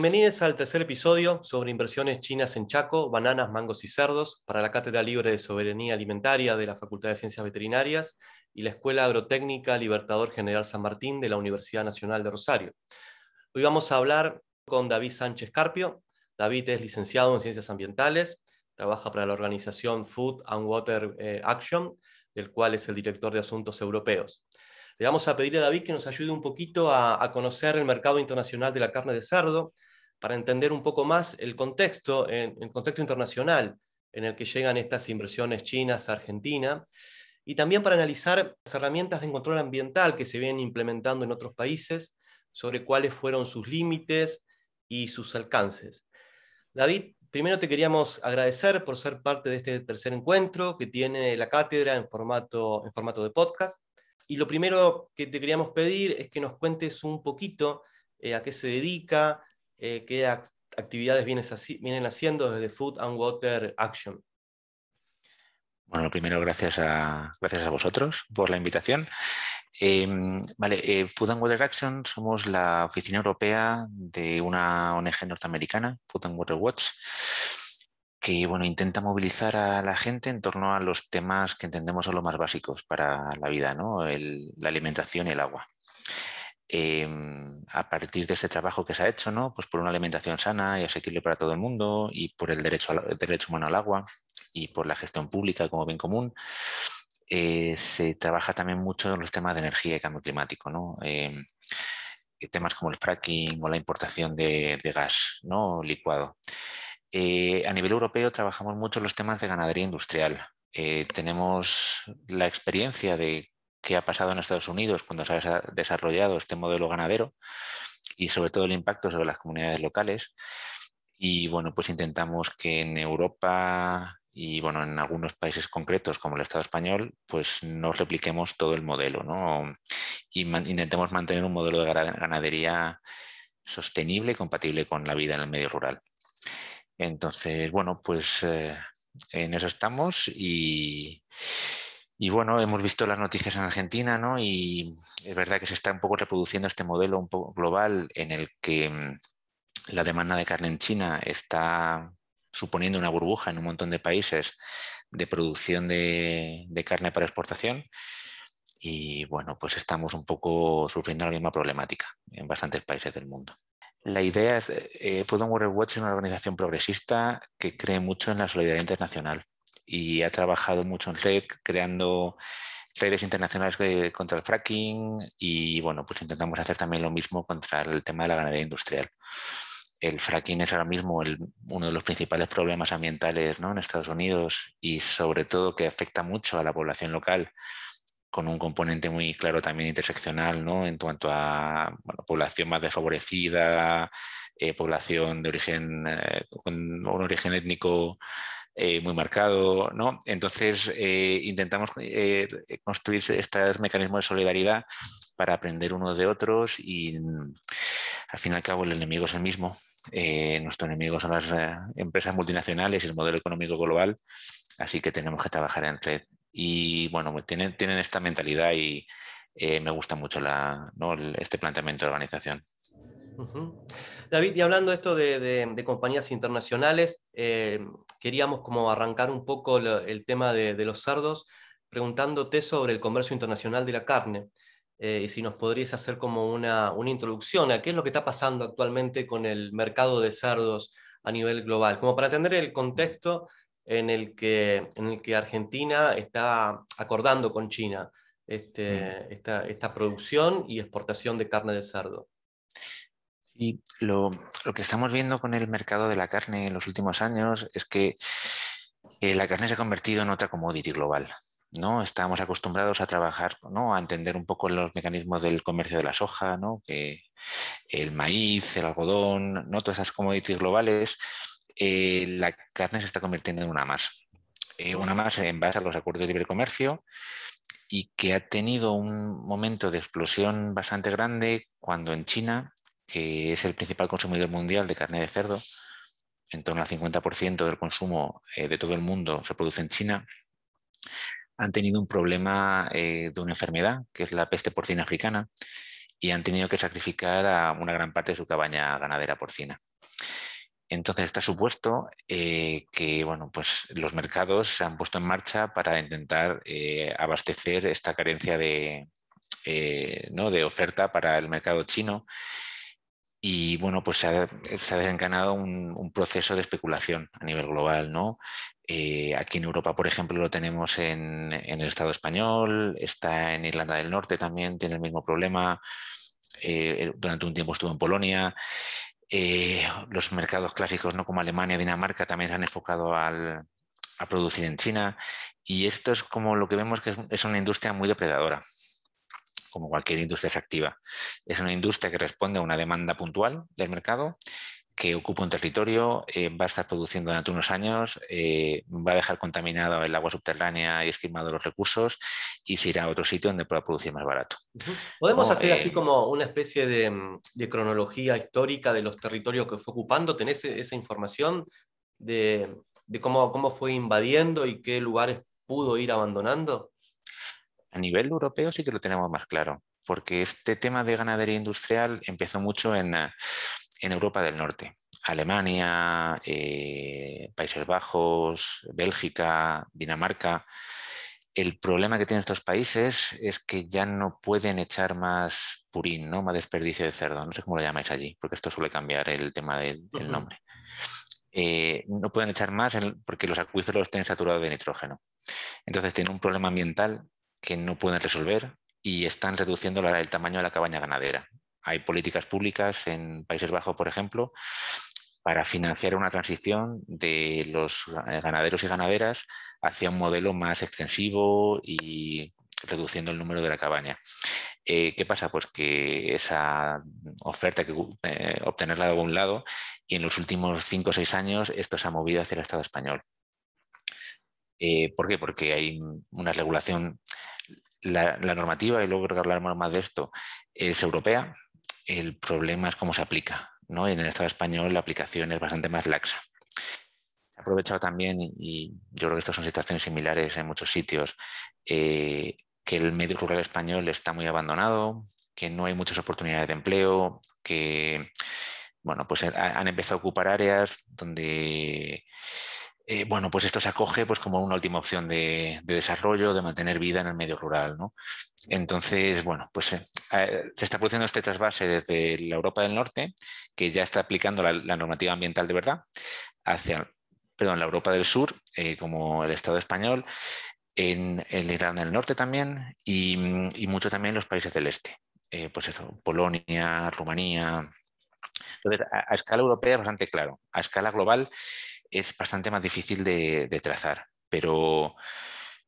Bienvenidos al tercer episodio sobre inversiones chinas en Chaco, bananas, mangos y cerdos para la Cátedra Libre de Soberanía Alimentaria de la Facultad de Ciencias Veterinarias y la Escuela Agrotécnica Libertador General San Martín de la Universidad Nacional de Rosario. Hoy vamos a hablar con David Sánchez Carpio. David es licenciado en Ciencias Ambientales, trabaja para la organización Food and Water eh, Action, del cual es el director de Asuntos Europeos. Le vamos a pedir a David que nos ayude un poquito a, conocer el mercado internacional de la carne de cerdo, para entender un poco más el contexto, el contexto internacional en el que llegan estas inversiones chinas a Argentina, y también para analizar las herramientas de control ambiental que se vienen implementando en otros países, sobre cuáles fueron sus límites y sus alcances. David, primero te queríamos agradecer por ser parte de este tercer encuentro que tiene la cátedra en formato, en formato de podcast. Y lo primero que te queríamos pedir es que nos cuentes un poquito eh, a qué se dedica, eh, qué actividades vienen haciendo desde Food and Water Action. Bueno, primero gracias a, gracias a vosotros por la invitación. Em, vale, eh, Food and Water Action somos la oficina europea de una ONG norteamericana, Food and Water Watch, que bueno, intenta movilizar a la gente en torno a los temas que entendemos son los más básicos para la vida, ¿no? la alimentación y el agua. Em, a partir de este trabajo que se ha hecho, ¿no? pues por una alimentación sana y asequible para todo el mundo y por el derecho, al, humano al agua y por la gestión pública como bien común, eh, se trabaja también mucho en los temas de energía y cambio climático. ¿no? Em, temas como el fracking o la importación de, gas ¿no? licuado. Eh, a nivel europeo trabajamos mucho en los temas de ganadería industrial. Eh, tenemos la experiencia de qué ha pasado en Estados Unidos cuando se ha desarrollado este modelo ganadero y sobre todo el impacto sobre las comunidades locales. Y bueno, pues intentamos que en Europa y bueno, en algunos países concretos como el Estado español, pues no repliquemos todo el modelo, ¿no? Y intentemos mantener un modelo de ganadería sostenible y compatible con la vida en el medio rural. Entonces, bueno, pues eh, en eso estamos y, bueno, hemos visto las noticias en Argentina, ¿no? Y es verdad que se está un poco reproduciendo este modelo un poco global en el que mm, la demanda de carne en China está suponiendo una burbuja en un montón de países de producción de, de carne para exportación. Y bueno, pues estamos un poco sufriendo la misma problemática en bastantes países del mundo. La idea es, eh, Food and Water Watch es una organización progresista que cree mucho en la solidaridad internacional y ha trabajado mucho en red, creando redes internacionales contra el fracking y bueno, pues intentamos hacer también lo mismo contra el tema de la ganadería industrial. El fracking es ahora mismo uno de los principales problemas ambientales ¿no? en Estados Unidos y sobre todo que afecta mucho a la población local con un componente muy claro también interseccional, ¿no? En cuanto a población más desfavorecida, eh, población de origen, eh, con un origen étnico eh, muy marcado, ¿no? Entonces intentamos construir estos mecanismos de solidaridad para aprender unos de otros y mm, al fin y al cabo el enemigo es el mismo. nuestro enemigo son las empresas multinacionales y el modelo económico global, así que tenemos que trabajar entre y bueno, tienen, tienen esta mentalidad y eh, me gusta mucho la, este planteamiento de organización. David, y hablando esto de, de, compañías internacionales, eh, queríamos como arrancar un poco el tema de, de, los cerdos, preguntándote sobre el comercio internacional de la carne. Eh, y si nos podrías hacer como una, una, introducción a qué es lo que está pasando actualmente con el mercado de cerdos a nivel global, como para entender el contexto en el que, en el que Argentina está acordando con China este, mm. esta, producción y exportación de carne de cerdo. Y lo, que estamos viendo con el mercado de la carne en los últimos años es que eh, la carne se ha convertido en otra commodity global. ¿no? Estábamos acostumbrados a trabajar, ¿no? a entender un poco los mecanismos del comercio de la soja, ¿no? que el maíz, el algodón, ¿no? todas esas commodities globales eh, la carne se está convirtiendo en una más. Eh, una más en base a los acuerdos de libre comercio y que ha tenido un momento de explosión bastante grande cuando en China, que es el principal consumidor mundial de carne de cerdo, en torno al 50% del consumo eh, de todo el mundo se produce en China, han tenido un problema de una enfermedad, que es la peste porcina africana, y han tenido que sacrificar a una gran parte de su cabaña ganadera porcina. Entonces está supuesto eh, que bueno, pues los mercados se han puesto en marcha para intentar eh, abastecer esta carencia de, eh, ¿no? de oferta para el mercado chino. Y bueno, pues se ha, desencadenado un, proceso de especulación a nivel global. ¿no? aquí en Europa, por ejemplo, lo tenemos en, el Estado español, está en Irlanda del Norte también, tiene el mismo problema. durante un tiempo estuvo en Polonia. Eh, los mercados clásicos, ¿no? como Alemania, Dinamarca, también se han enfocado a producir en China. Y esto es como lo que vemos que es, una industria muy depredadora, como cualquier industria activa. Es una industria que responde a una demanda puntual del mercado que ocupa un territorio, eh, va a estar produciendo durante unos años, eh, va a dejar contaminado el agua subterránea y esquimado los recursos y se irá a otro sitio donde pueda producir más barato. ¿Podemos hacer así eh, como una especie de, cronología histórica de los territorios que fue ocupando? ¿Tenés e-, esa información de, cómo, cómo fue invadiendo y qué lugares pudo ir abandonando? A nivel europeo sí que lo tenemos más claro, porque este tema de ganadería industrial empezó mucho en en Europa del Norte. Alemania, eh, Países Bajos, Bélgica, Dinamarca. El problema que tienen estos países es que ya no pueden echar más purín, ¿no? más desperdicio de cerdo. No sé cómo lo llamáis allí, porque esto suele cambiar el tema del, nombre. Eh, no pueden echar más porque los acuíferos tienen saturados de nitrógeno. Entonces tienen un problema ambiental que no pueden resolver y están reduciendo el tamaño de la cabaña ganadera. Hay políticas públicas en Países Bajos, por ejemplo, para financiar una transición de los ganaderos y ganaderas hacia un modelo más extensivo y reduciendo el número de la cabaña. Eh, ¿Qué pasa? Pues que esa oferta que eh, obtenerla de algún lado y en los últimos cinco o seis años esto se ha movido hacia el Estado español. Eh, ¿Por qué? Porque hay una regulación, la, normativa, y luego creo que hablaremos más de esto, es europea, el problema es cómo se aplica. ¿no? en el Estado español la aplicación es bastante más laxa. Ha aprovechado también, y yo creo que estas son situaciones similares en muchos sitios, eh, que el medio rural español está muy abandonado, que no hay muchas oportunidades de empleo, que bueno, pues han empezado a ocupar áreas donde eh, bueno, pues esto se acoge pues, como una última opción de, desarrollo, de mantener vida en el medio rural. ¿no? Entonces, bueno, pues eh, eh, se está produciendo este trasvase desde la Europa del Norte, que ya está aplicando la, normativa ambiental de verdad, hacia perdón, la Europa del Sur, como el Estado español, en el Irán del Norte también, y, mucho también en los países del Este. pues eso, Polonia, Rumanía. Entonces, a, a escala europea es bastante claro. A escala global es bastante más difícil de, trazar, pero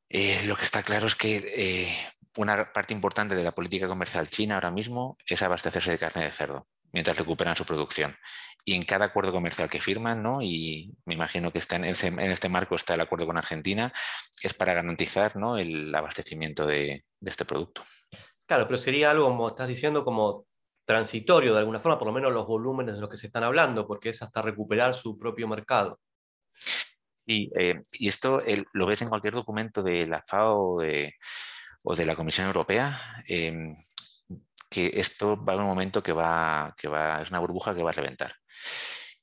eh, lo que está claro es que eh, una parte importante de la política comercial china ahora mismo es abastecerse de carne de cerdo mientras recuperan su producción. Y en cada acuerdo comercial que firman, ¿no? y me imagino que está en, este marco está el acuerdo con Argentina, es para garantizar ¿no? el abastecimiento de, de este producto. Claro, pero sería algo, como estás diciendo, como transitorio de alguna forma, por lo menos los volúmenes de los que se están hablando, porque es hasta recuperar su propio mercado. Eh, y esto lo ves en cualquier documento de la FAO o de, la Comisión Europea, em, que esto va a un momento que va, que va, es una burbuja que va a reventar.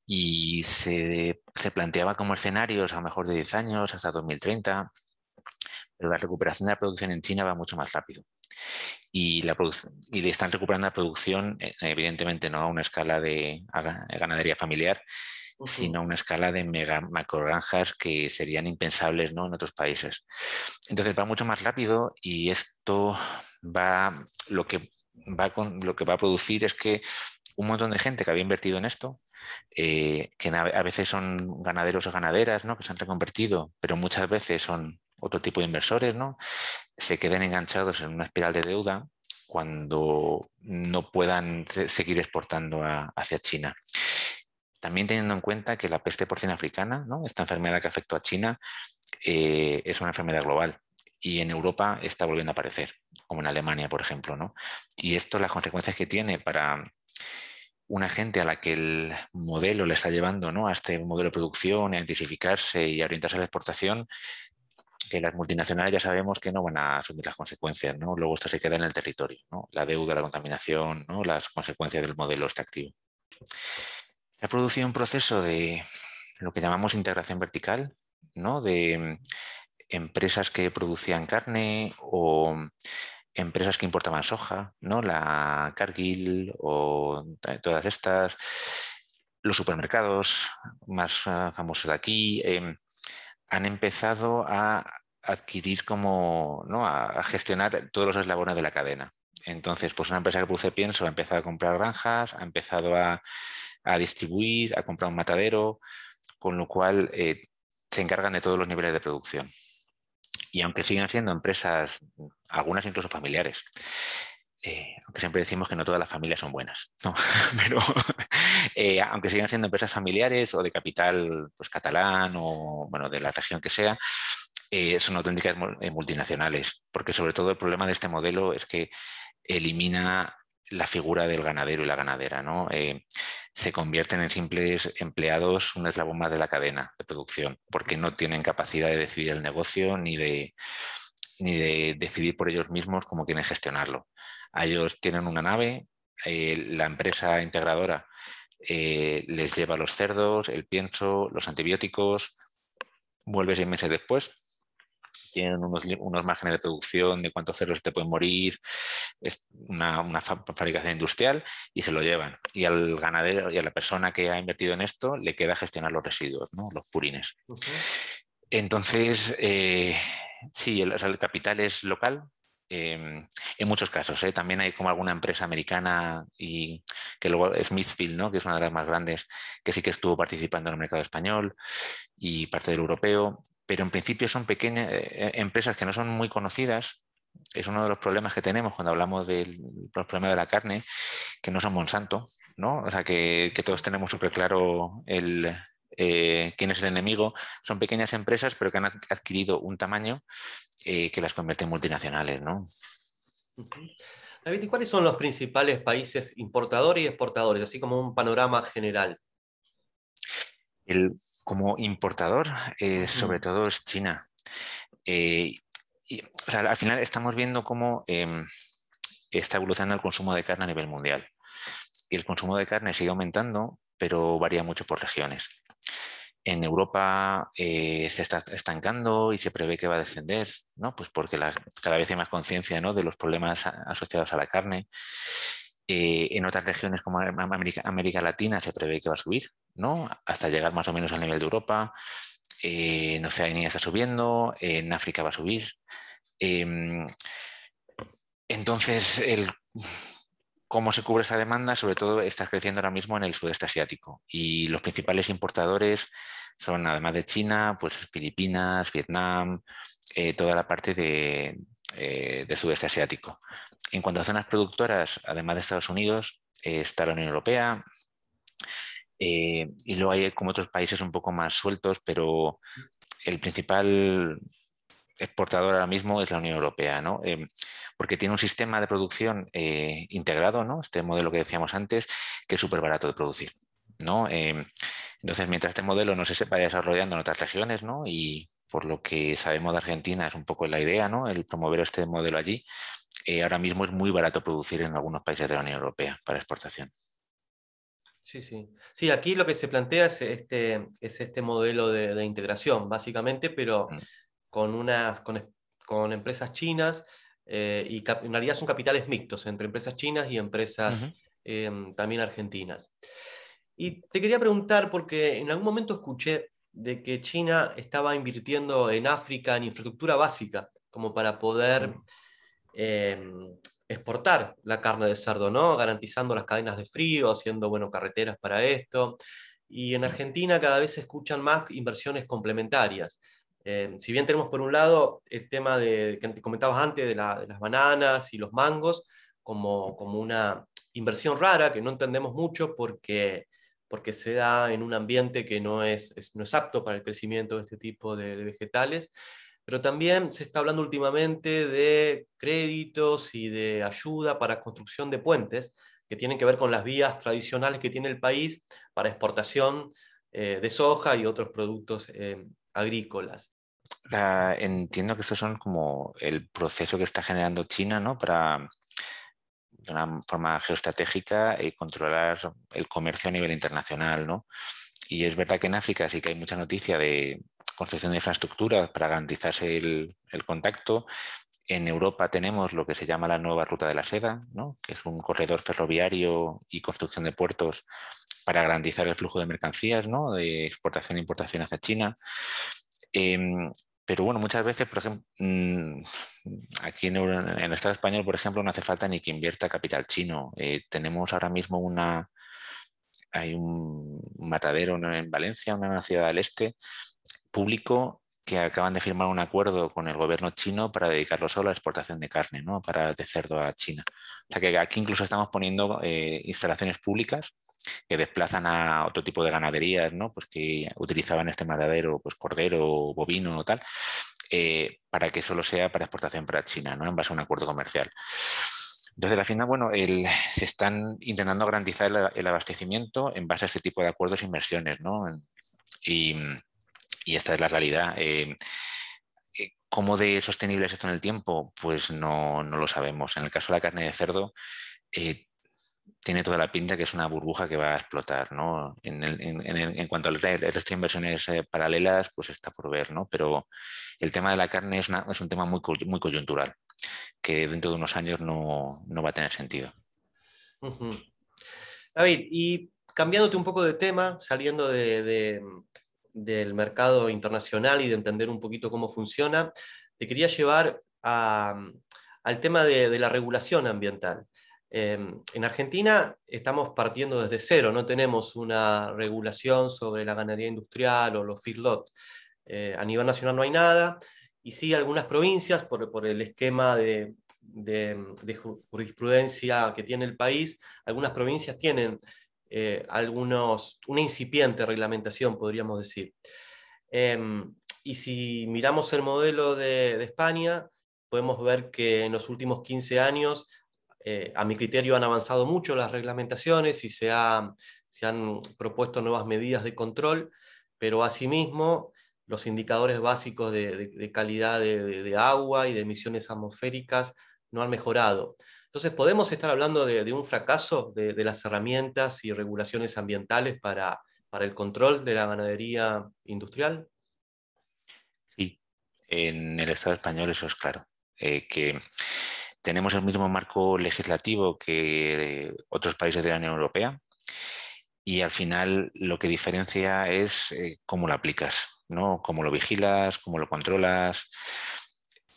Y se, planteaba como escenarios a lo mejor de 10 años hasta 2030, pero la recuperación de la producción en China va mucho más rápido. Y, la y están recuperando la producción, eh, evidentemente no a una escala de ganadería familiar, sino a una escala de mega macrogranjas que serían impensables ¿no? en otros países. Entonces va mucho más rápido y esto va lo que va con, lo que va a producir es que un montón de gente que había invertido en esto, eh, que a veces son ganaderos o ganaderas, ¿no? que se han reconvertido, pero muchas veces son otro tipo de inversores, ¿no? se queden enganchados en una espiral de deuda cuando no puedan seguir exportando hacia China. También teniendo en cuenta que la peste porcina africana, esta enfermedad que afectó a China, eh, es una enfermedad global y en Europa está volviendo a aparecer, como en Alemania, por ejemplo. ¿no? Y esto, las consecuencias que tiene para una gente a la que el modelo le está llevando ¿no? a este modelo de producción, a intensificarse y a orientarse a la exportación, que las multinacionales ya sabemos que no van a asumir las consecuencias, ¿no? Luego esto se queda en el territorio, ¿no? La deuda, la contaminación, ¿no? Las consecuencias del modelo extractivo. Se ha producido un proceso de lo que llamamos integración vertical, ¿no? De mm, empresas que producían carne o empresas que importaban soja, ¿no? La Cargill o todas estas, los supermercados más ah, famosos de aquí, em, han empezado a adquirir como, ¿no? a, gestionar todos los eslabones de la cadena. Entonces, pues una empresa que produce pienso ha empezado a comprar granjas, ha empezado a, distribuir, a comprar un matadero, con lo cual eh, se encargan de todos los niveles de producción. Y aunque siguen siendo empresas, algunas incluso familiares, eh, aunque siempre decimos que no todas las familias son buenas, pero eh, aunque sigan siendo empresas familiares o de capital pues, catalán o bueno, de la región que sea, son auténticas multinacionales, porque sobre todo el problema de este modelo es que elimina la figura del ganadero y la ganadera. ¿no? se convierten en simples empleados, un eslabón más de la cadena de producción, porque no tienen capacidad de decidir el negocio ni de, ni de decidir por ellos mismos cómo quieren gestionarlo. ellos tienen una nave, eh, la empresa integradora eh, les lleva los cerdos, el pienso, los antibióticos, vuelve seis meses después, tienen unos, márgenes de producción de cuántos cerdos te pueden morir, es una, fabricación industrial y se lo llevan. Y al ganadero y a la persona que ha invertido en esto le queda gestionar los residuos, los purines. Entonces, eh, sí, el, capital es local, em, en muchos casos. ¿eh? También hay como alguna empresa americana y que luego Smithfield, ¿no? que es una de las más grandes, que sí que estuvo participando en el mercado español y parte del europeo, pero en principio son pequeñas eh, empresas que no son muy conocidas. Es uno de los problemas que tenemos cuando hablamos del problema de la carne, que no son Monsanto, ¿no? O sea, que, todos tenemos súper claro el, eh, quién es el enemigo, son pequeñas empresas, pero que han adquirido un tamaño eh, que las convierte en multinacionales. ¿no? David, ¿y cuáles son los principales países importadores y exportadores, así como un panorama general? Como importador, eh, sobre todo es China. al final estamos viendo cómo em, está evolucionando el consumo de carne a nivel mundial. Y el consumo de carne sigue aumentando, pero varía mucho por regiones en Europa eh, se está estancando y se prevé que va a descender, ¿no? Pues porque cada vez hay más conciencia de los problemas asociados a la carne. Eh, en otras regiones como América, Latina se prevé que va a subir, ¿no? Hasta llegar más o menos al nivel de Europa. Eh, en Oceanía está subiendo, en África va a subir. Em, entonces, cómo se cubre esa demanda, sobre todo está creciendo ahora mismo en el sudeste asiático. Y los principales importadores son, además de China, pues Filipinas, Vietnam, eh, toda la parte de, eh, del sudeste asiático. En cuanto a zonas productoras, además de Estados Unidos, eh, está la Unión Europea. y luego hay como otros países un poco más sueltos, pero el principal exportador ahora mismo es la Unión Europea, ¿no? Em, porque tiene un sistema de producción eh, integrado, ¿no? Este modelo que decíamos antes, que es súper barato de producir, ¿no? Entonces, mientras este modelo no se vaya desarrollando en otras regiones, ¿no? Y por lo que sabemos de Argentina es un poco la idea, ¿no? El promover este modelo allí. Eh, ahora mismo es muy barato producir en algunos países de la Unión Europea para exportación. Sí, sí. Sí, aquí lo que se plantea es este, es este modelo de, integración, básicamente, pero mm con, unas, con, empresas chinas eh, y en realidad son capitales mixtos entre empresas chinas y empresas em, también argentinas. Y te quería preguntar, porque en algún momento escuché de que China estaba invirtiendo en África en infraestructura básica, como para poder em, exportar la carne de cerdo, ¿no? Garantizando las cadenas de frío, haciendo, bueno, carreteras para esto. Y en Argentina cada vez se escuchan más inversiones complementarias. Eh, si bien tenemos por un lado el tema de, que comentabas antes de, las bananas y los mangos como, como, una inversión rara que no entendemos mucho porque, porque se da en un ambiente que no es, no es apto para el crecimiento de este tipo de, vegetales, pero también se está hablando últimamente de créditos y de ayuda para construcción de puentes que tienen que ver con las vías tradicionales que tiene el país para exportación eh, de soja y otros productos eh, agrícolas. entiendo que estos son como el proceso que está generando China, ¿no? Para de una forma geoestratégica y controlar el comercio a nivel internacional, ¿no? Y es verdad que en África sí que hay mucha noticia de construcción de infraestructuras para garantizarse el, contacto. En Europa tenemos lo que se llama la nueva ruta de la seda, ¿no? que es un corredor ferroviario y construcción de puertos para garantizar el flujo de mercancías, ¿no? de exportación e importación hacia China. Em, pero bueno, muchas veces, por ejemplo, mm, aquí en, el Estado español, por ejemplo, no hace falta ni que invierta capital chino. Eh, tenemos ahora mismo una, hay un matadero en Valencia, una ciudad del este, público que acaban de firmar un acuerdo con el gobierno chino para dedicarlo solo a la exportación de carne, ¿no? para de cerdo a China. O sea que aquí incluso estamos poniendo eh, instalaciones públicas que desplazan a otro tipo de ganaderías, ¿no? pues que utilizaban este matadero, pues cordero, bovino o tal, eh, para que solo sea para exportación para China, ¿no? en base a un acuerdo comercial. Entonces, la final, bueno, se están intentando garantizar el, abastecimiento en base a este tipo de acuerdos e inversiones, ¿no? Y, esta es la realidad. Eh, eh, ¿Cómo de sostenible es esto en el tiempo? Pues no, lo sabemos. En el caso de la carne de cerdo, tiene toda la pinta que es una burbuja que va a explotar, ¿no? En, cuanto al resto de inversiones paralelas, pues está por ver, ¿no? Pero el tema de la carne es, un tema muy, muy coyuntural que dentro de unos años no, va a tener sentido. David, y cambiándote un poco de tema, saliendo del mercado internacional y de entender un poquito cómo funciona, te quería llevar al tema de, la regulación ambiental. Em, en Argentina estamos partiendo desde cero, no tenemos una regulación sobre la ganadería industrial o los feedlots. Eh, a nivel nacional no hay nada, y sí algunas provincias, por, el esquema de, jurisprudencia que tiene el país, algunas provincias tienen eh, algunos, una incipiente reglamentación, podríamos decir. Em, y si miramos el modelo de, España, podemos ver que en los últimos 15 años, eh, a mi criterio, han avanzado mucho las reglamentaciones y se, se han propuesto nuevas medidas de control, pero asimismo los indicadores básicos de, calidad de, agua y de emisiones atmosféricas no han mejorado. Entonces, ¿podemos estar hablando de, un fracaso de, las herramientas y regulaciones ambientales para, para el control de la ganadería industrial? Sí, en el Estado español eso es claro, eh, que tenemos el mismo marco legislativo que otros países de la Unión Europea y al final lo que diferencia es eh, cómo lo aplicas. ¿no? Cómo lo vigilas, cómo lo controlas.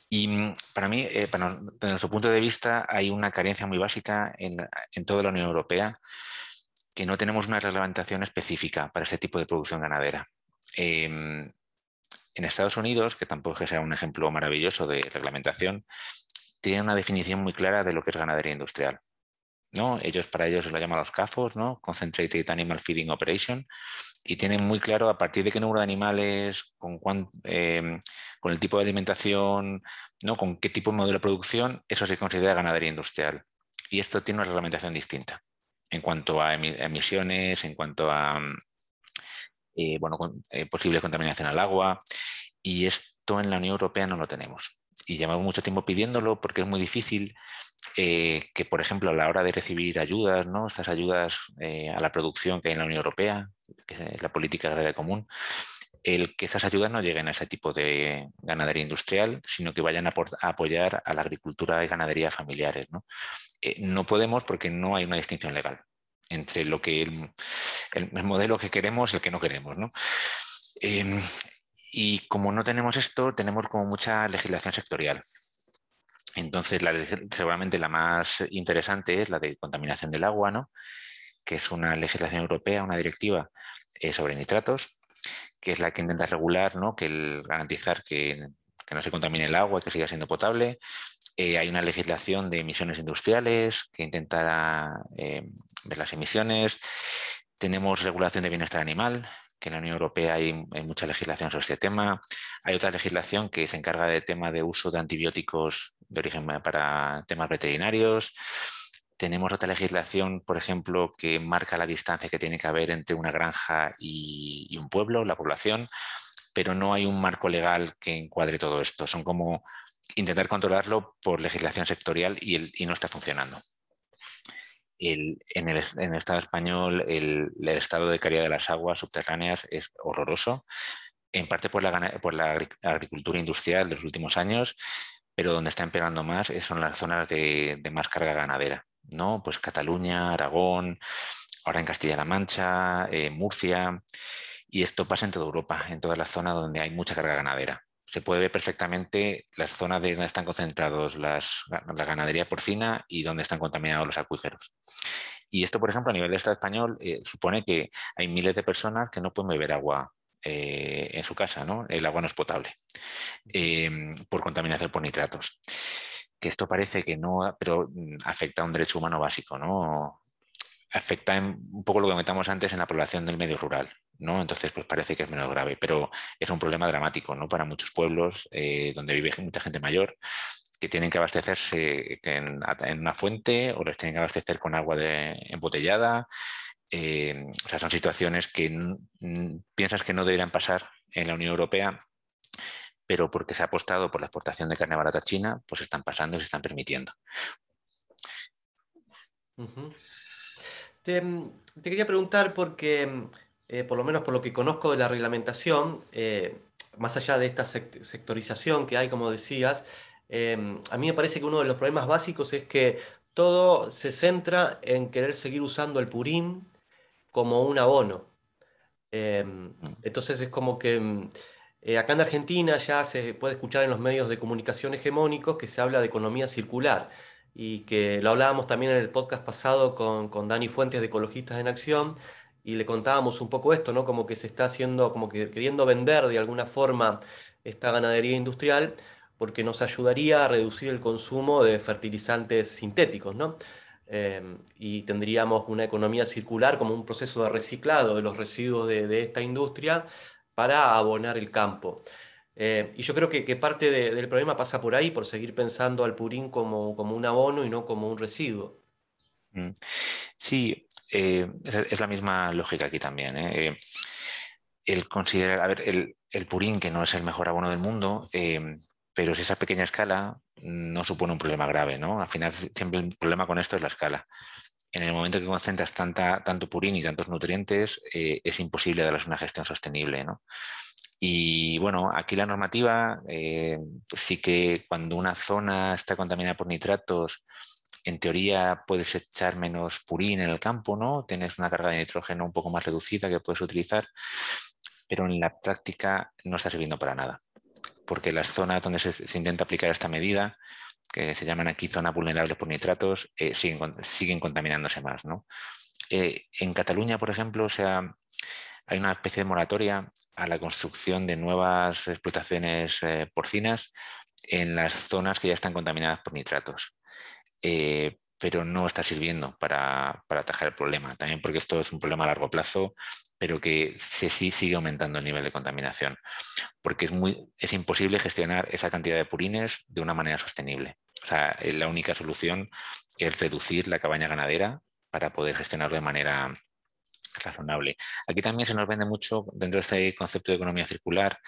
Y mm, para mí, eh, desde nuestro punto de vista, hay una carencia muy básica en, toda la Unión Europea, que no tenemos una reglamentación específica para ese tipo de producción ganadera. Em, en Estados Unidos, que tampoco sea un ejemplo maravilloso de reglamentación, tiene una definición muy clara de lo que es ganadería industrial. ¿no? Ellos para ellos lo llaman los CAFOs, ¿no? Concentrated Animal Feeding Operation, y tienen muy claro a partir de qué número de animales, con, em, con el tipo de alimentación, ¿no? con qué tipo de modelo de producción, eso se considera ganadería industrial. Y esto tiene una reglamentación distinta en cuanto a emisiones, en cuanto a eh, bueno, eh, posible contaminación al agua, y esto en la Unión Europea no lo tenemos. Y llevamos mucho tiempo pidiéndolo porque es muy difícil eh, que, por ejemplo, a la hora de recibir ayudas, ¿no? estas ayudas eh, a la producción que hay en la Unión Europea, que es la política agraria común, el que esas ayudas no lleguen a ese tipo de ganadería industrial, sino que vayan a, apoyar a la agricultura y ganadería familiares. ¿no? Eh, no podemos porque no hay una distinción legal entre lo que el, modelo que queremos y el que no queremos. ¿no? Em, y como no tenemos esto, tenemos como mucha legislación sectorial. Entonces, seguramente la más interesante es la de contaminación del agua, ¿no? que es una legislación europea, una directiva eh, sobre nitratos, que es la que intenta regular, ¿no? que el, garantizar que, no se contamine el agua y que siga siendo potable. Eh, hay una legislación de emisiones industriales que intenta eh, ver las emisiones. Tenemos regulación de bienestar animal, que en la Unión Europea hay, mucha legislación sobre este tema. Hay otra legislación que se encarga del tema de uso de antibióticos de origen para temas veterinarios. Tenemos otra legislación, por ejemplo, que marca la distancia que tiene que haber entre una granja y, un pueblo, la población. pero no hay un marco legal que encuadre todo esto. Son como intentar controlarlo por legislación sectorial y, no está funcionando. En, el, Estado español el, estado de calidad de las aguas subterráneas es horroroso, en parte por la, por la agricultura industrial de los últimos años, pero donde está empeorando más son las zonas de, más carga ganadera, ¿no? Pues Cataluña, Aragón, ahora en Castilla-La Mancha, eh, Murcia, y esto pasa en toda Europa, en todas las zonas donde hay mucha carga ganadera se puede ver perfectamente las zonas de donde están concentrados las, la ganadería porcina y donde están contaminados los acuíferos. Y esto, por ejemplo, a nivel del Estado español, eh, supone que hay miles de personas que no pueden beber agua eh, en su casa, ¿no? El agua no es potable em, por contaminación por nitratos. Que esto parece que no, pero mm, afecta a un derecho humano básico, ¿no? Afecta un poco lo que comentamos antes en la población del medio rural. Entonces, pues parece que es menos grave, pero es un problema dramático, ¿no? Para muchos pueblos eh, donde vive mucha gente mayor que tienen que abastecerse en, una fuente o les tienen que abastecer con agua embotellada. Eh, o sea, son situaciones que piensas que no deberían pasar en la Unión Europea, pero porque se ha apostado por la exportación de carne barata a China, pues están pasando y se están permitiendo. Te, quería preguntar porque eh, por lo menos por lo que conozco de la reglamentación, eh, más allá de esta sectorización que hay, como decías, em, a mí me parece que uno de los problemas básicos es que todo se centra en querer seguir usando el purín como un abono. Em, entonces es como que em, eh, acá en Argentina ya se puede escuchar en los medios de comunicación hegemónicos que se habla de economía circular y que lo hablábamos también en el podcast pasado con, con Dani Fuentes de Ecologistas en Acción, y le contábamos un poco esto, ¿no? Como que se está haciendo, como que queriendo vender de alguna forma esta ganadería industrial, porque nos ayudaría a reducir el consumo de fertilizantes sintéticos, ¿no? Em, y tendríamos una economía circular como un proceso de reciclado de los residuos de, esta industria para abonar el campo. Eh, y yo creo que, parte del problema pasa por ahí, por seguir pensando al purín como, como un abono y no como un residuo. Mm. Sí, eh, es, la misma lógica aquí también. ¿eh? El considerar, a ver, el, purín, que no es el mejor abono del mundo, pero si esa pequeña escala no supone un problema grave, ¿no? Al final siempre el problema con esto es la escala. En el momento que concentras tanta, tanto purín y tantos nutrientes, es imposible darles una gestión sostenible, ¿no? Y bueno, aquí la normativa sí que cuando una zona está contaminada por nitratos, en teoría puedes echar menos purín en el campo, ¿no? Tienes una carga de nitrógeno un poco más reducida que puedes utilizar, pero en la práctica no está sirviendo para nada, porque las zonas donde se, intenta aplicar esta medida, que se llaman aquí zonas vulnerables por nitratos, eh, siguen, contaminándose más, ¿no? Eh, en Cataluña, por ejemplo, sea, hay una especie de moratoria a la construcción de nuevas explotaciones eh, porcinas en las zonas que ya están contaminadas por nitratos. Eh, pero no está sirviendo para, atajar el problema. También porque esto es un problema a largo plazo, pero que sí sigue aumentando el nivel de contaminación, porque es, muy, es imposible gestionar esa cantidad de purines de una manera sostenible. O sea, la única solución es reducir la cabaña ganadera para poder gestionarlo de manera razonable. Aquí también se nos vende mucho, dentro de este concepto de economía circular,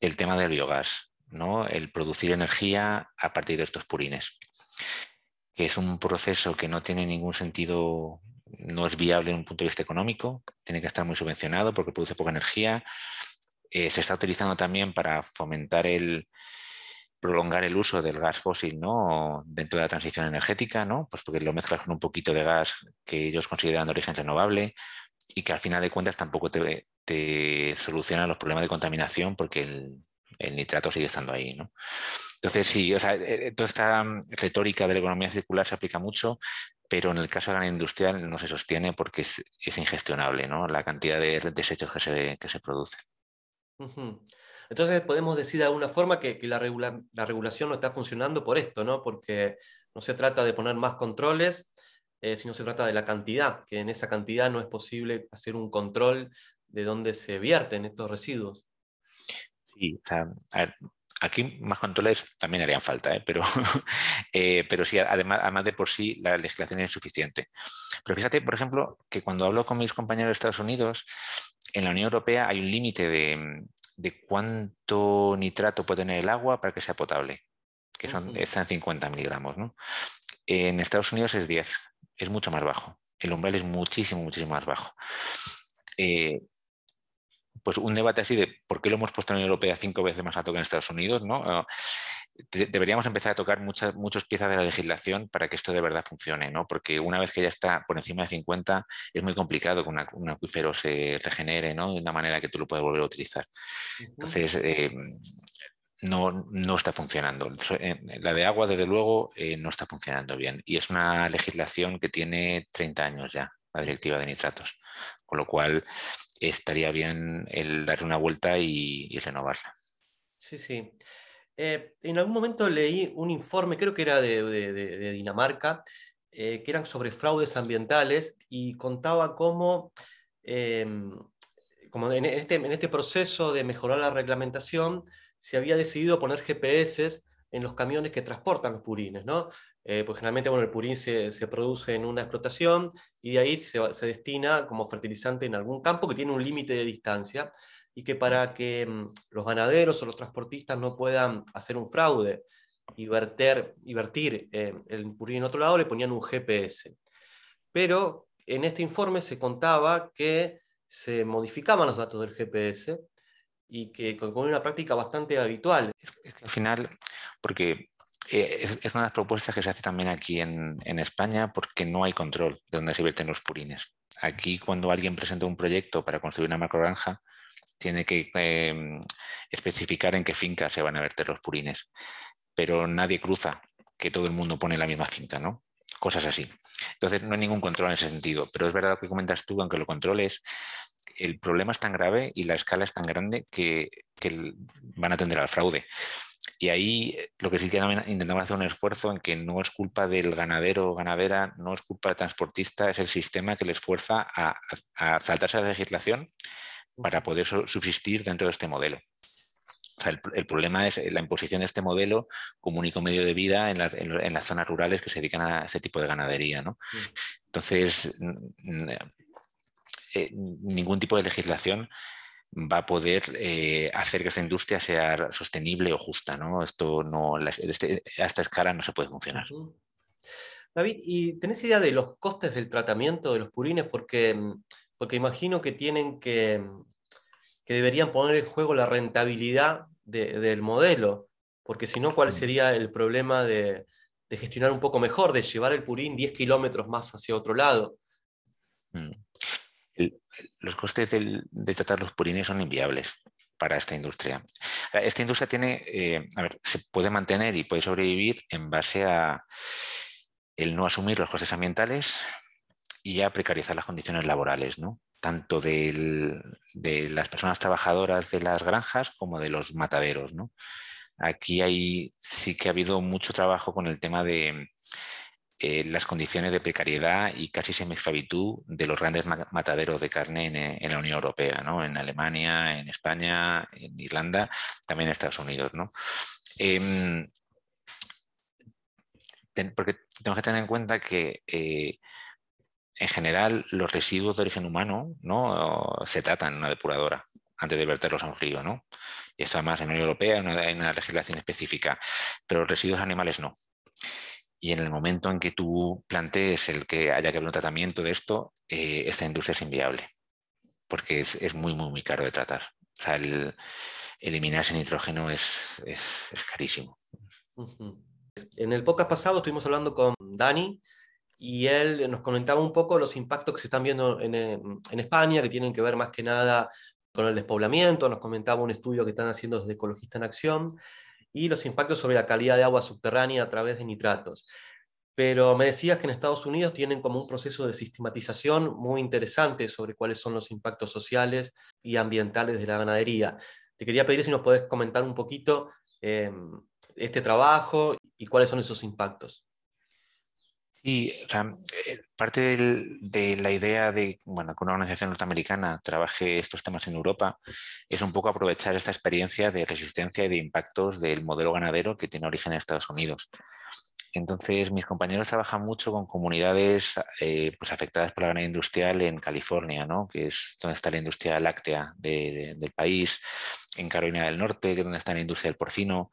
el tema del biogás, ¿no? el producir energía a partir de estos purines que es un proceso que no tiene ningún sentido, no es viable en un punto de vista económico, tiene que estar muy subvencionado porque produce poca energía. Eh, se está utilizando también para fomentar el prolongar el uso del gas fósil ¿no? dentro de la transición energética, ¿no? pues porque lo mezclas con un poquito de gas que ellos consideran de origen renovable y que al final de cuentas tampoco te, te soluciona los problemas de contaminación porque el, el nitrato sigue estando ahí. ¿no? Entonces, sí, o sea, eh, eh, toda esta mm, retórica de la economía circular se aplica mucho, pero en el caso de la industrial no se sostiene porque es, ingestionable ¿no? la cantidad de desechos que se, que se producen. Entonces podemos decir de alguna forma que, la, la, regulación no está funcionando por esto, ¿no? porque no se trata de poner más controles, eh, sino se trata de la cantidad, que en esa cantidad no es posible hacer un control de dónde se vierten estos residuos. Sí, o sea, a ver, Aquí más controles también harían falta, ¿eh? pero, eh, pero sí, además, además de por sí la legislación es insuficiente. Pero fíjate, por ejemplo, que cuando hablo con mis compañeros de Estados Unidos, en la Unión Europea hay un límite de, de cuánto nitrato puede tener el agua para que sea potable, que son, están 50 miligramos. ¿no? En Estados Unidos es 10, es mucho más bajo. El umbral es muchísimo, muchísimo más bajo. Eh, pues un debate así de por qué lo hemos puesto en Unión Europea cinco veces más alto que en Estados Unidos, ¿no? Ah, deberíamos empezar a tocar muchas, muchas piezas de la legislación para que esto de verdad funcione, ¿no? Porque una vez que ya está por encima de 50, es muy complicado que un acuífero se regenere, ¿no? De una manera que tú lo puedas volver a utilizar. Entonces, eh, no, no, está funcionando. La de agua, desde luego, eh, no está funcionando bien. Y es una legislación que tiene 30 años ya, la directiva de nitratos. Con lo cual, estaría bien el darle una vuelta y, renovarla. Sí, sí. Eh, en algún momento leí un informe, creo que era de, Dinamarca, eh, que eran sobre fraudes ambientales y contaba cómo, em, como este, en este proceso de mejorar la reglamentación, se había decidido poner GPS en los camiones que transportan los purines, ¿no? Eh, pues generalmente bueno, el purín se, produce en una explotación y de ahí se, destina como fertilizante en algún campo que tiene un límite de distancia y que para que mm, los ganaderos o los transportistas no puedan hacer un fraude y, verter, vertir eh, el purín en otro lado, le ponían un GPS. Pero en este informe se contaba que se modificaban los datos del GPS y que con una práctica bastante habitual. Es que al final, porque eh, es, una de las propuestas que se hace también aquí en, España porque no hay control de dónde se vierten los purines. Aquí cuando alguien presenta un proyecto para construir una macrogranja, tiene que em, especificar en qué finca se van a verter los purines, pero nadie cruza que todo el mundo pone la misma finca, ¿no? Cosas así. Entonces no hay ningún control en ese sentido, pero es verdad que comentas tú, aunque lo controles, el problema es tan grave y la escala es tan grande que, que van a tender al fraude. Y ahí eh, lo que sí que intentamos hacer un esfuerzo en que no es culpa del ganadero o ganadera, no es culpa del transportista, es el sistema que les fuerza a, saltarse la legislación para poder subsistir dentro de este modelo. el, problema es la imposición de este modelo como único medio de vida en, las zonas rurales que se dedican a ese tipo de ganadería. Entonces, eh, ningún tipo de legislación va a poder eh, hacer que esta industria sea sostenible o justa. ¿no? Esto no, este, a esta escala no se puede funcionar. David, ¿y tenés idea de los costes del tratamiento de los purines? Porque, mm, porque imagino que tienen que, mm, que deberían poner en juego la rentabilidad del modelo, porque si no, ¿cuál mm. sería el problema de, de, gestionar un poco mejor, de llevar el purín 10 kilómetros más hacia otro lado? Los costes de tratar los purines son inviables para esta industria. Esta industria tiene, eh, a ver, se puede mantener y puede sobrevivir en base a el no asumir los costes ambientales y a precarizar las condiciones laborales, ¿no? tanto de las personas trabajadoras de las granjas como de los mataderos. Aquí hay, sí que ha habido mucho trabajo con el tema de eh, las condiciones de precariedad y casi semi-esclavitud de los grandes mataderos de carne en, la Unión Europea, ¿no? en Alemania, en España, en Irlanda, también en Estados Unidos. ¿no? Em, porque tenemos que tener en cuenta que eh, en general los residuos de origen humano ¿no? se tratan en una depuradora antes de verterlos a un río. ¿no? Y esto además en la Unión Europea una, en una legislación específica, pero los residuos animales no. Y en el momento en que tú plantees el que haya que haber un tratamiento de esto, eh, esta industria es inviable, porque es, muy, muy, muy caro de tratar. O el, eliminar ese nitrógeno es, carísimo. En el podcast pasado estuvimos hablando con Dani y él nos comentaba un poco los impactos que se están viendo en, en, España, que tienen que ver más que nada con el despoblamiento. Nos comentaba un estudio que están haciendo desde Ecologista en Acción y los impactos sobre la calidad de agua subterránea a través de nitratos. Pero me decías que en Estados Unidos tienen como un proceso de sistematización muy interesante sobre cuáles son los impactos sociales y ambientales de la ganadería. Te quería pedir si nos podés comentar un poquito em, este trabajo y cuáles son esos impactos. Sí, eh, parte de la idea de bueno, que una organización norteamericana trabaje estos temas en Europa es un poco aprovechar esta experiencia de resistencia y de impactos del modelo ganadero que tiene origen en Estados Unidos. Entonces, mis compañeros trabajan mucho con comunidades eh, pues afectadas por la ganadería industrial en California, ¿no? que es donde está la industria láctea del país, en Carolina del Norte, que es donde está la industria del porcino.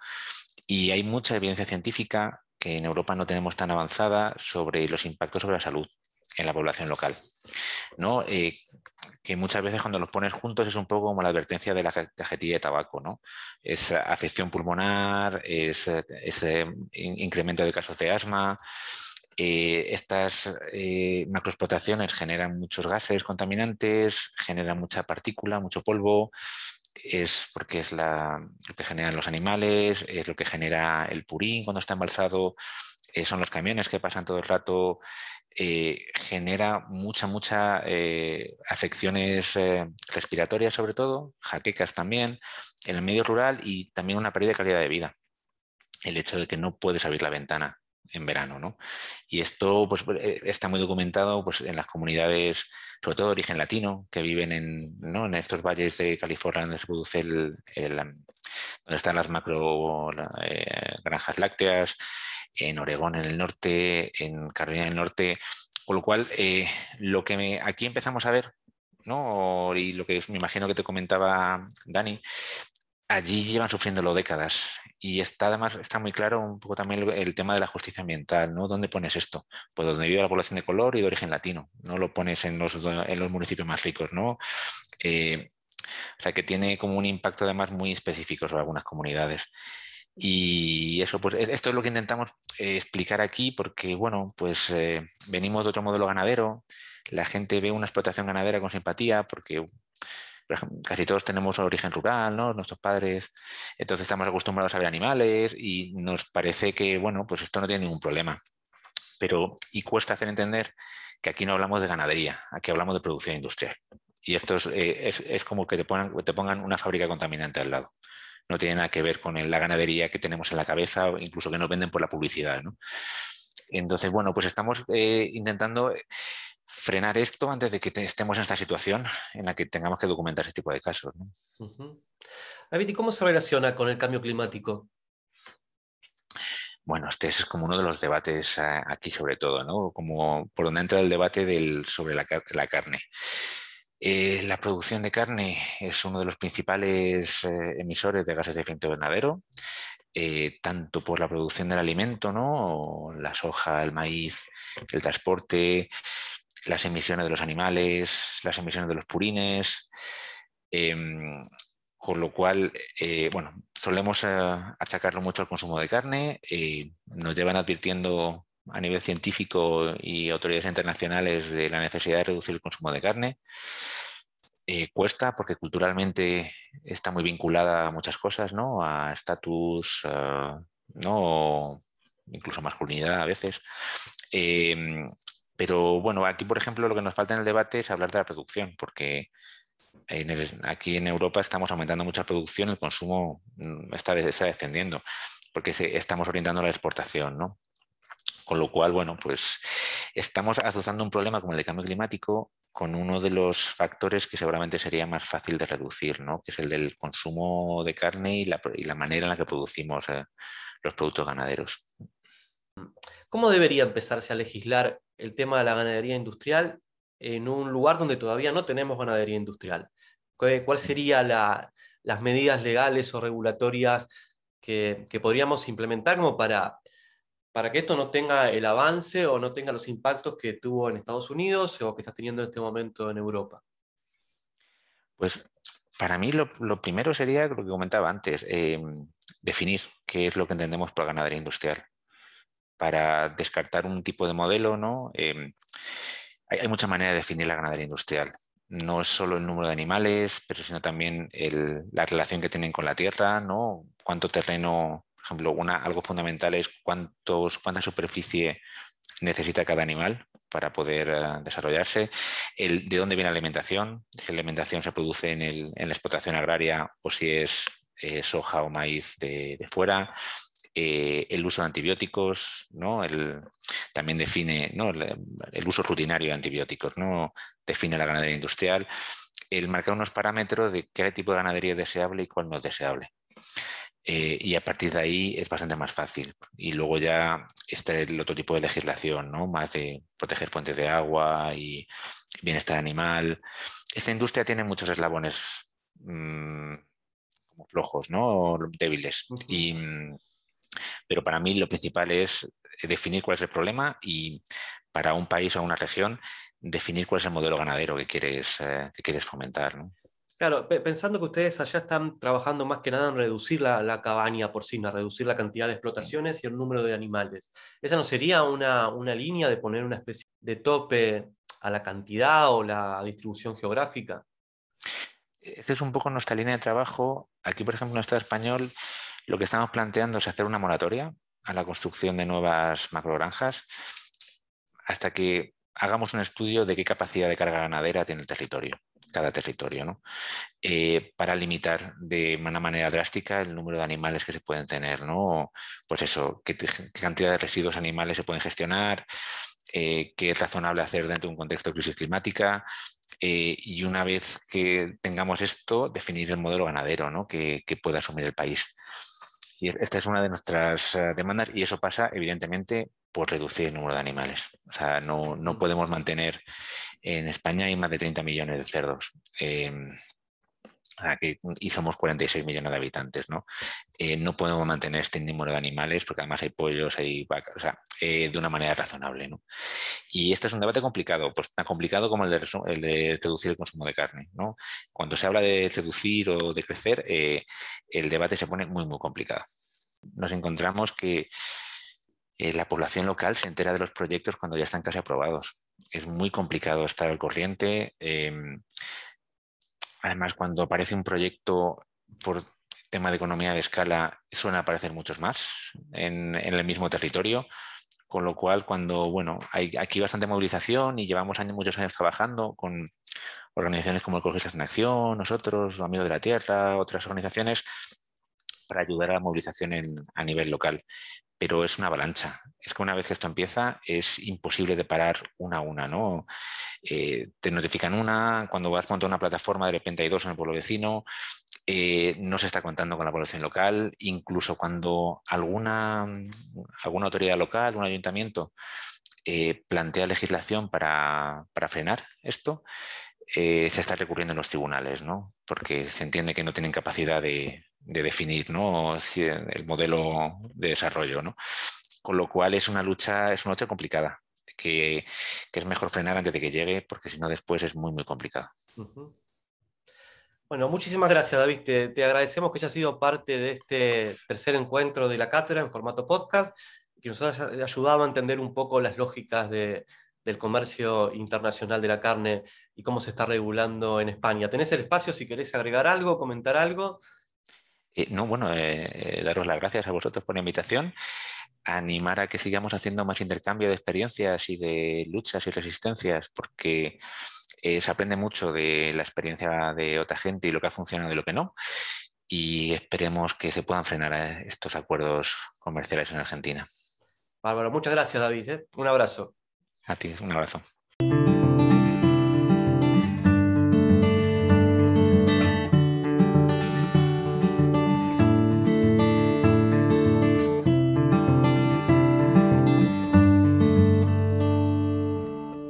Y hay mucha evidencia científica que en Europa no tenemos tan avanzada sobre los impactos sobre la salud en la población local. ¿no? Eh, que muchas veces cuando los pones juntos es un poco como la advertencia de la cajetilla de tabaco, ¿no? Es afección pulmonar, es, eh, incremento de casos de asma. Eh, estas macroexplotaciones generan muchos gases contaminantes, generan mucha partícula, mucho polvo, es porque es la, lo que generan los animales, es lo que genera el purín cuando está embalsado, son los camiones que pasan todo el rato eh, genera mucha, mucha eh, afecciones eh, respiratorias sobre todo, jaquecas también, en el medio rural y también una pérdida de calidad de vida. El hecho de que no puedes abrir la ventana en verano, ¿no? Y esto pues, está muy documentado pues, en las comunidades, sobre todo de origen latino, que viven en, ¿no? en estos valles de California donde se produce el, donde están las macro granjas lácteas, en Oregón en el norte, en Carolina del Norte, con lo cual eh, lo que aquí empezamos a ver, ¿no? y lo que me imagino que te comentaba Dani, allí llevan sufriéndolo décadas y está además está muy claro un poco también el, tema de la justicia ambiental, ¿no? ¿Dónde pones esto? Pues donde vive la población de color y de origen latino, no lo pones en los, en los municipios más ricos, ¿no? Eh, o sea que tiene como un impacto además muy específico sobre algunas comunidades. Y eso, pues esto es lo que intentamos eh, explicar aquí, porque bueno, pues eh, venimos de otro modelo ganadero, la gente ve una explotación ganadera con simpatía, porque casi todos tenemos origen rural, ¿no? Nuestros padres, entonces estamos acostumbrados a ver animales y nos parece que, bueno, pues esto no tiene ningún problema. Pero, y cuesta hacer entender que aquí no hablamos de ganadería, aquí hablamos de producción industrial. Y esto es, eh, como que te, pongan, una fábrica contaminante al lado no tiene nada que ver con la ganadería que tenemos en la cabeza, incluso que nos venden por la publicidad. Entonces, bueno, pues estamos eh, intentando frenar esto antes de que estemos en esta situación en la que tengamos que documentar este tipo de casos. ¿no? ¿y cómo se relaciona con el cambio climático? Bueno, este es como uno de los debates eh, aquí sobre todo, ¿no? Como por donde entra el debate del, sobre la, la carne. Eh, la producción de carne es uno de los principales eh, emisores de gases de efecto invernadero, eh, tanto por la producción del alimento, ¿no? la soja, el maíz, el transporte, las emisiones de los animales, las emisiones de los purines, em, con lo cual, bueno, solemos achacarlo mucho al consumo de carne, nos llevan advirtiendo a nivel científico y autoridades internacionales de la necesidad de reducir el consumo de carne. Eh, cuesta porque culturalmente está muy vinculada a muchas cosas, ¿no? A estatus, ¿no? Incluso masculinidad a veces. Em, pero bueno, aquí por ejemplo lo que nos falta en el debate es hablar de la producción, porque aquí en Europa estamos aumentando mucha producción, el consumo mm, está, está descendiendo, porque estamos orientando a la exportación, ¿no? Con lo cual, bueno, pues estamos asociando un problema como el de cambio climático con uno de los factores que seguramente sería más fácil de reducir, ¿no? que es el del consumo de carne y la, manera en la que producimos eh, los productos ganaderos. ¿Cómo debería empezarse a legislar el tema de la ganadería industrial en un lugar donde todavía no tenemos ganadería industrial? ¿Cuáles serían las medidas legales o regulatorias que, podríamos implementar como para para que esto no tenga el avance o no tenga los impactos que tuvo en Estados Unidos o que está teniendo en este momento en Europa? Pues para mí lo, primero sería lo que comentaba antes, em, definir qué es lo que entendemos por ganadería industrial. Para descartar un tipo de modelo, ¿no? Em, hay, muchas maneras de definir la ganadería industrial. No es solo el número de animales, pero sino también la relación que tienen con la tierra, ¿no? Cuánto terreno ejemplo, una, algo fundamental es cuántos, cuánta superficie necesita cada animal para poder eh, desarrollarse, el, de dónde viene la alimentación, si la alimentación se produce en, el, en la explotación agraria o si es eh, soja o maíz de, fuera, eh, el uso de antibióticos, ¿no? El, también define ¿no? el, uso rutinario de antibióticos, ¿no? define la ganadería industrial, el marcar unos parámetros de qué tipo de ganadería es deseable y cuál no es deseable. eh, y a partir de ahí es bastante más fácil. Y luego ya está el otro tipo de legislación, ¿no? Más de proteger fuentes de agua y bienestar animal. Esta industria tiene muchos eslabones mm, como flojos, ¿no? Débiles. y, mm, pero para mí lo principal es definir cuál es el problema y para un país o una región definir cuál es el modelo ganadero que quieres, eh, que quieres fomentar. ¿no? Claro, pensando que ustedes allá están trabajando más que nada en reducir la, cabaña porcina, reducir la cantidad de explotaciones y el número de animales. ¿Esa no sería una, una línea de poner una especie de tope a la cantidad o la distribución geográfica? Esta es un poco nuestra línea de trabajo. Aquí, por ejemplo, en Estado español, lo que estamos planteando es hacer una moratoria a la construcción de nuevas macrogranjas hasta que hagamos un estudio de qué capacidad de carga ganadera tiene el territorio cada territorio. Eh, para limitar de una manera drástica el número de animales que se pueden tener, ¿no? Pues eso, qué, cantidad de residuos animales se pueden gestionar, eh, qué es razonable hacer dentro de un contexto de crisis climática, eh, y una vez que tengamos esto, definir el modelo ganadero ¿no? que, que pueda asumir el país. Y esta es una de nuestras demandas y eso pasa, evidentemente, por reducir el número de animales. O sea, no, no podemos mantener en España hay más de 30 millones de cerdos. Em, y somos 46 millones de habitantes, ¿no? Eh, no podemos mantener este número de animales porque además hay pollos, hay vacas, o sea, eh, de una manera razonable, ¿no? Y este es un debate complicado, pues tan complicado como el de, el de reducir el consumo de carne, ¿no? Cuando se habla de reducir o de crecer, eh, el debate se pone muy, muy complicado. Nos encontramos que la población local se entera de los proyectos cuando ya están casi aprobados es muy complicado estar al corriente. Em, además, cuando aparece un proyecto por tema de economía de escala, suelen aparecer muchos más en, el mismo territorio. Con lo cual, cuando, bueno, hay aquí bastante movilización y llevamos años, muchos años trabajando con organizaciones como Ecologistas en Acción, nosotros, Amigos de la Tierra, otras organizaciones, para ayudar a la movilización a nivel local pero es una avalancha. Es que una vez que esto empieza es imposible de parar una a una, ¿no? Eh, te notifican una, cuando vas montando una plataforma de repente hay dos en el pueblo vecino, eh, no se está contando con la población local, incluso cuando alguna, alguna autoridad local, un ayuntamiento, eh, plantea legislación para, para frenar esto, se está recurriendo en los tribunales, ¿no? porque se entiende que no tienen capacidad de, de definir ¿no? el modelo de desarrollo. ¿no? Con lo cual es una lucha, es una lucha complicada, que, es mejor frenar antes de que llegue, porque si no después es muy, muy complicado. Bueno, muchísimas gracias, David. Te, agradecemos que hayas sido parte de este tercer encuentro de la cátedra en formato podcast, que nos haya ayudado a entender un poco las lógicas del comercio internacional de la carne y cómo se está regulando en España. Tenés el espacio si querés agregar algo, comentar algo. Eh, no, bueno, eh, eh, daros las gracias a vosotros por la invitación, animar a que sigamos haciendo más intercambio de experiencias y de luchas y resistencias, porque se aprende mucho de la experiencia de otra gente y lo que ha funcionado y lo que no, y esperemos que se puedan frenar estos acuerdos comerciales en Argentina. Bárbaro, muchas gracias David, un abrazo. A ti, un abrazo.